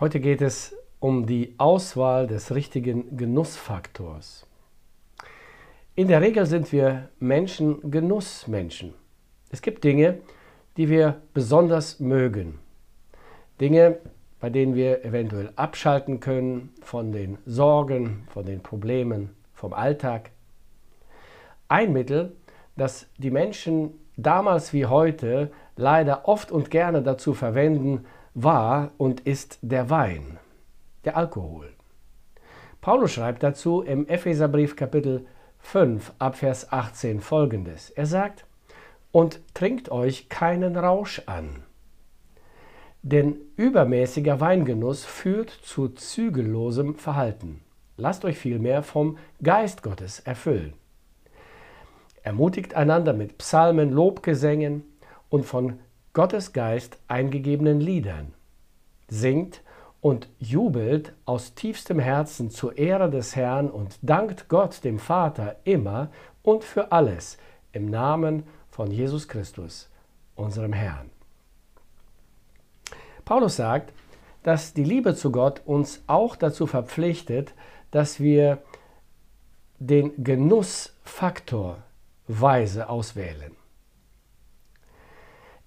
Heute geht es um die Auswahl des richtigen Genussfaktors. In der Regel sind wir Menschen Genussmenschen. Es gibt Dinge, die wir besonders mögen. Dinge, bei denen wir eventuell abschalten können von den Sorgen, von den Problemen, vom Alltag. Ein Mittel, das die Menschen damals wie heute leider oft und gerne dazu verwenden, war und ist der Wein, der Alkohol. Paulus schreibt dazu im Epheserbrief Kapitel 5 Abvers 18 folgendes. Er sagt, und trinkt euch keinen Rausch an. Denn übermäßiger Weingenuss führt zu zügellosem Verhalten. Lasst euch vielmehr vom Geist Gottes erfüllen. Ermutigt einander mit Psalmen, Lobgesängen und von Gottes Geist eingegebenen Liedern. Singt und jubelt aus tiefstem Herzen zur Ehre des Herrn und dankt Gott dem Vater immer und für alles im Namen von Jesus Christus, unserem Herrn. Paulus sagt, dass die Liebe zu Gott uns auch dazu verpflichtet, dass wir den Genussfaktor weise auswählen.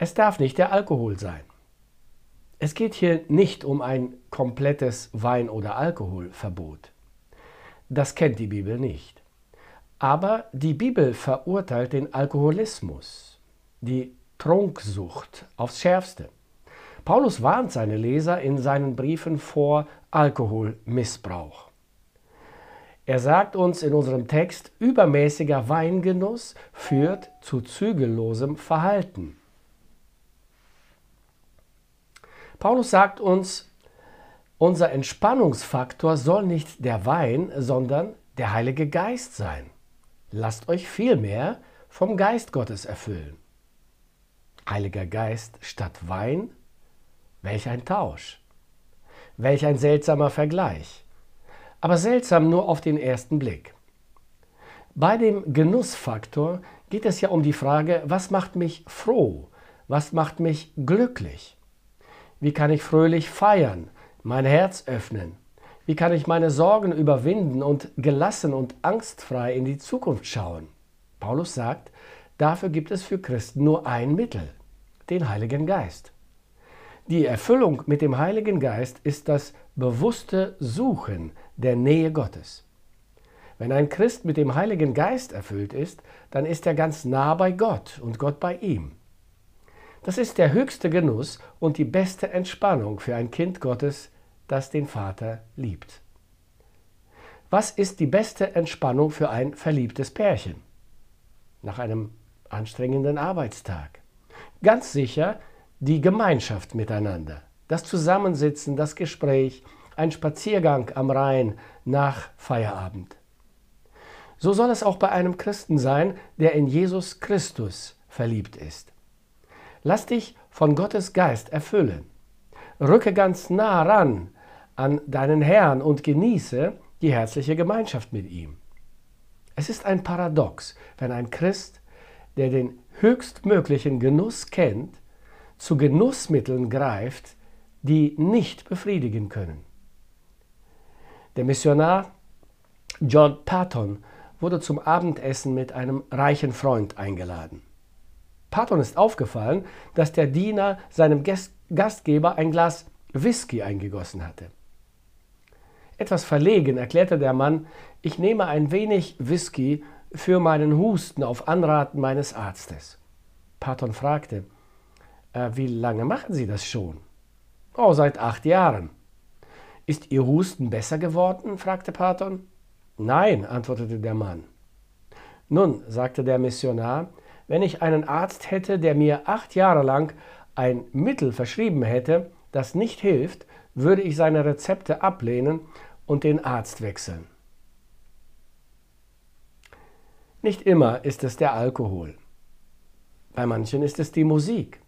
Es darf nicht der Alkohol sein. Es geht hier nicht um ein komplettes Wein- oder Alkoholverbot. Das kennt die Bibel nicht. Aber die Bibel verurteilt den Alkoholismus, die Trunksucht aufs schärfste. Paulus warnt seine Leser in seinen Briefen vor Alkoholmissbrauch. Er sagt uns in unserem Text, übermäßiger Weingenuss führt zu zügellosem Verhalten. Paulus sagt uns, unser Entspannungsfaktor soll nicht der Wein, sondern der Heilige Geist sein. Lasst euch vielmehr vom Geist Gottes erfüllen. Heiliger Geist statt Wein? Welch ein Tausch! Welch ein seltsamer Vergleich! Aber seltsam nur auf den ersten Blick. Bei dem Genussfaktor geht es ja um die Frage, was macht mich froh? Was macht mich glücklich? Wie kann ich fröhlich feiern, mein Herz öffnen? Wie kann ich meine Sorgen überwinden und gelassen und angstfrei in die Zukunft schauen? Paulus sagt, dafür gibt es für Christen nur ein Mittel, den Heiligen Geist. Die Erfüllung mit dem Heiligen Geist ist das bewusste Suchen der Nähe Gottes. Wenn ein Christ mit dem Heiligen Geist erfüllt ist, dann ist er ganz nah bei Gott und Gott bei ihm. Das ist der höchste Genuss und die beste Entspannung für ein Kind Gottes, das den Vater liebt. Was ist die beste Entspannung für ein verliebtes Pärchen? Nach einem anstrengenden Arbeitstag. Ganz sicher die Gemeinschaft miteinander, das Zusammensitzen, das Gespräch, ein Spaziergang am Rhein nach Feierabend. So soll es auch bei einem Christen sein, der in Jesus Christus verliebt ist. Lass dich von Gottes Geist erfüllen. Rücke ganz nah ran an deinen Herrn und genieße die herzliche Gemeinschaft mit ihm. Es ist ein Paradox, wenn ein Christ, der den höchstmöglichen Genuss kennt, zu Genussmitteln greift, die nicht befriedigen können. Der Missionar John Patton wurde zum Abendessen mit einem reichen Freund eingeladen. Patton ist aufgefallen, dass der Diener seinem Gastgeber ein Glas Whisky eingegossen hatte. Etwas verlegen erklärte der Mann, ich nehme ein wenig Whisky für meinen Husten auf Anraten meines Arztes. Patton fragte, äh, wie lange machen Sie das schon? Oh, seit acht Jahren. Ist Ihr Husten besser geworden? fragte Patton. Nein, antwortete der Mann. Nun, sagte der Missionar, wenn ich einen Arzt hätte, der mir acht Jahre lang ein Mittel verschrieben hätte, das nicht hilft, würde ich seine Rezepte ablehnen und den Arzt wechseln. Nicht immer ist es der Alkohol. Bei manchen ist es die Musik.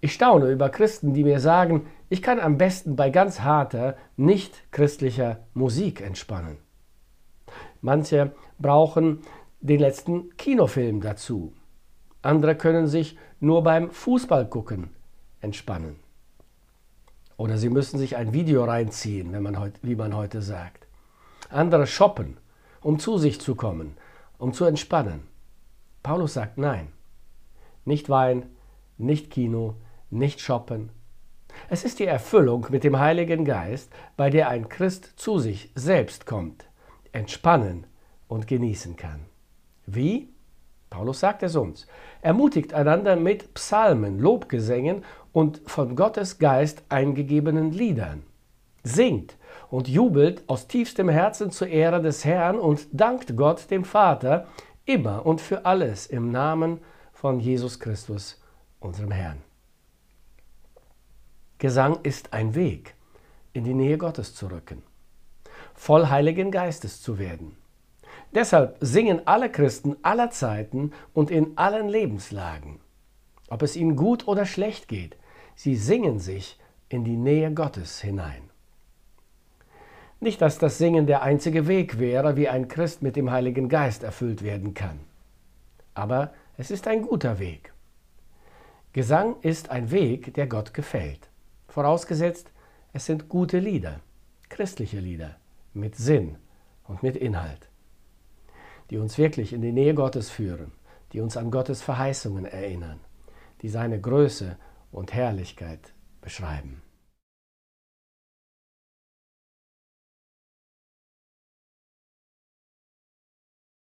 Ich staune über Christen, die mir sagen, ich kann am besten bei ganz harter, nicht christlicher Musik entspannen. Manche brauchen den letzten Kinofilm dazu. Andere können sich nur beim Fußball gucken entspannen. Oder sie müssen sich ein Video reinziehen, wenn man heut, wie man heute sagt. Andere shoppen, um zu sich zu kommen, um zu entspannen. Paulus sagt nein. Nicht Wein, nicht Kino, nicht Shoppen. Es ist die Erfüllung mit dem Heiligen Geist, bei der ein Christ zu sich selbst kommt, entspannen und genießen kann. Wie? Paulus sagt es uns. Ermutigt einander mit Psalmen, Lobgesängen und von Gottes Geist eingegebenen Liedern. Singt und jubelt aus tiefstem Herzen zur Ehre des Herrn und dankt Gott dem Vater immer und für alles im Namen von Jesus Christus, unserem Herrn. Gesang ist ein Weg, in die Nähe Gottes zu rücken, voll Heiligen Geistes zu werden. Deshalb singen alle Christen aller Zeiten und in allen Lebenslagen. Ob es ihnen gut oder schlecht geht, sie singen sich in die Nähe Gottes hinein. Nicht, dass das Singen der einzige Weg wäre, wie ein Christ mit dem Heiligen Geist erfüllt werden kann. Aber es ist ein guter Weg. Gesang ist ein Weg, der Gott gefällt. Vorausgesetzt, es sind gute Lieder, christliche Lieder, mit Sinn und mit Inhalt, die uns wirklich in die Nähe Gottes führen, die uns an Gottes Verheißungen erinnern, die seine Größe und Herrlichkeit beschreiben.